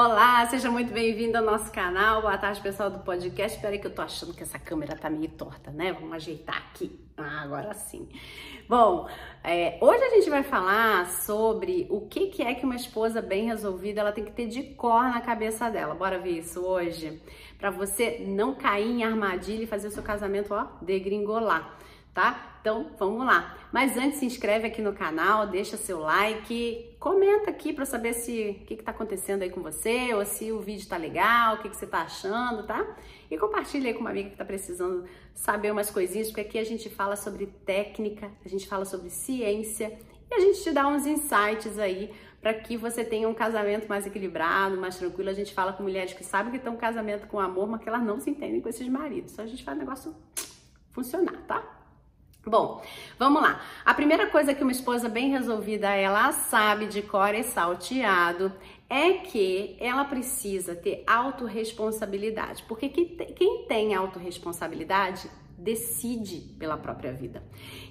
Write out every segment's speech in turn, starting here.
Olá, seja muito bem-vindo ao nosso canal. Boa tarde, pessoal do podcast. Espera aí que eu tô achando que essa câmera tá meio torta, né? Vamos ajeitar aqui. Ah, agora sim. Bom, é, hoje a gente vai falar sobre o que, que é que uma esposa bem resolvida ela tem que ter de cor na cabeça dela. Bora ver isso hoje? Para você não cair em armadilha e fazer o seu casamento, ó, degringolar tá? Então, vamos lá. Mas antes, se inscreve aqui no canal, deixa seu like, comenta aqui para saber se o que, está acontecendo aí com você, ou se o vídeo tá legal, o que, que você tá achando, tá? E compartilha aí com uma amiga que tá precisando saber umas coisinhas, porque aqui a gente fala sobre técnica, a gente fala sobre ciência e a gente te dá uns insights aí para que você tenha um casamento mais equilibrado, mais tranquilo. A gente fala com mulheres que sabem que estão um casamento com amor, mas que elas não se entendem com esses maridos. Só a gente faz o negócio funcionar, tá? Bom, vamos lá. A primeira coisa que uma esposa bem resolvida ela sabe de cor e salteado é que ela precisa ter autorresponsabilidade. Porque quem tem autorresponsabilidade decide pela própria vida.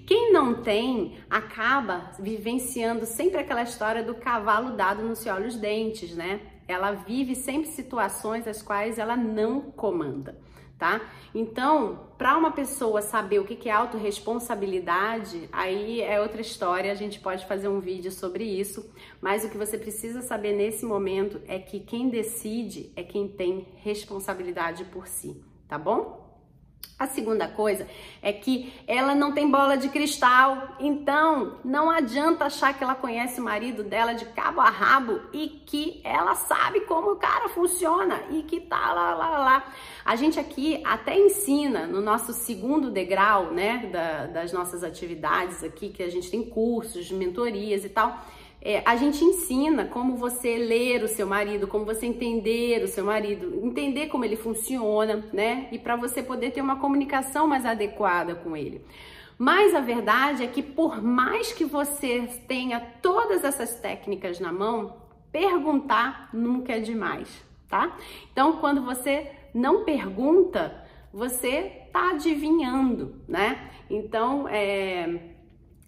Quem não tem acaba vivenciando sempre aquela história do cavalo dado não se olha os dentes, né? Ela vive sempre situações as quais ela não comanda tá? Então, para uma pessoa saber o que é autorresponsabilidade, aí é outra história, a gente pode fazer um vídeo sobre isso, mas o que você precisa saber nesse momento é que quem decide é quem tem responsabilidade por si, tá bom? A segunda coisa é que ela não tem bola de cristal, então não adianta achar que ela conhece o marido dela de cabo a rabo e que ela sabe como o cara funciona e que tá lá, lá, lá. A gente aqui até ensina no nosso segundo degrau, né, da, das nossas atividades aqui, que a gente tem cursos, mentorias e tal é, a gente ensina como você ler o seu marido, como você entender o seu marido, entender como ele funciona, né? E para você poder ter uma comunicação mais adequada com ele. Mas a verdade é que por mais que você tenha todas essas técnicas na mão, perguntar nunca é demais, tá? Então, quando você não pergunta, você tá adivinhando, né? Então, é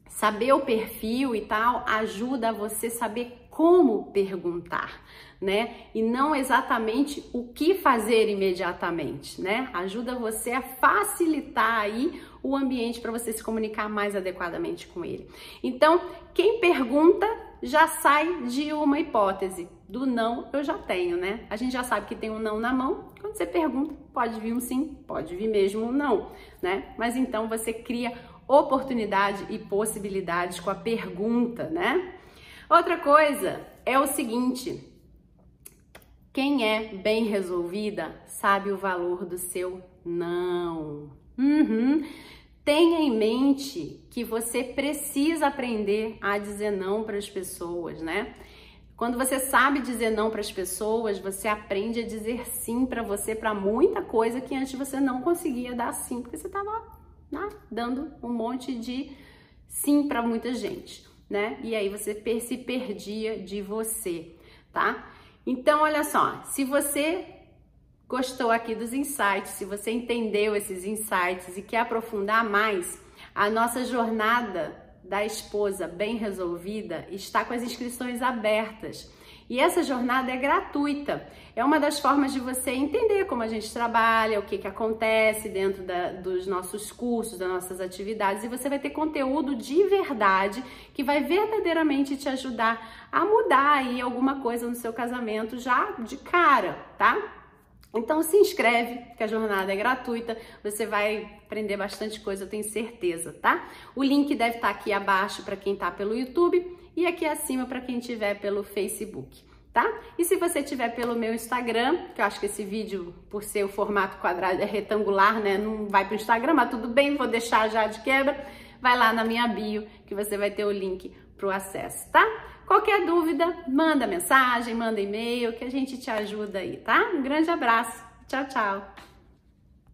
Saber o perfil e tal ajuda você saber como perguntar, né? E não exatamente o que fazer imediatamente, né? Ajuda você a facilitar aí o ambiente para você se comunicar mais adequadamente com ele. Então, quem pergunta já sai de uma hipótese. Do não eu já tenho, né? A gente já sabe que tem um não na mão. Quando você pergunta, pode vir um sim, pode vir mesmo um não, né? Mas então você cria oportunidade e possibilidades com a pergunta, né? Outra coisa é o seguinte: quem é bem resolvida sabe o valor do seu não. Uhum. Tenha em mente que você precisa aprender a dizer não para as pessoas, né? Quando você sabe dizer não para as pessoas, você aprende a dizer sim para você para muita coisa que antes você não conseguia dar sim, porque você estava né? dando um monte de sim para muita gente, né? E aí você se perdia de você, tá? Então, olha só, se você gostou aqui dos insights, se você entendeu esses insights e quer aprofundar mais, a nossa jornada da esposa bem resolvida está com as inscrições abertas. E essa jornada é gratuita. É uma das formas de você entender como a gente trabalha, o que, que acontece dentro da, dos nossos cursos, das nossas atividades, e você vai ter conteúdo de verdade que vai verdadeiramente te ajudar a mudar aí alguma coisa no seu casamento já de cara, tá? Então se inscreve, que a jornada é gratuita, você vai aprender bastante coisa, eu tenho certeza, tá? O link deve estar aqui abaixo para quem está pelo YouTube e aqui acima para quem estiver pelo Facebook, tá? E se você estiver pelo meu Instagram, que eu acho que esse vídeo, por ser o formato quadrado, é retangular, né? Não vai para o Instagram, mas tudo bem, vou deixar já de quebra. Vai lá na minha bio que você vai ter o link para o acesso, tá? Qualquer dúvida, manda mensagem, manda e-mail que a gente te ajuda aí, tá? Um grande abraço. Tchau, tchau.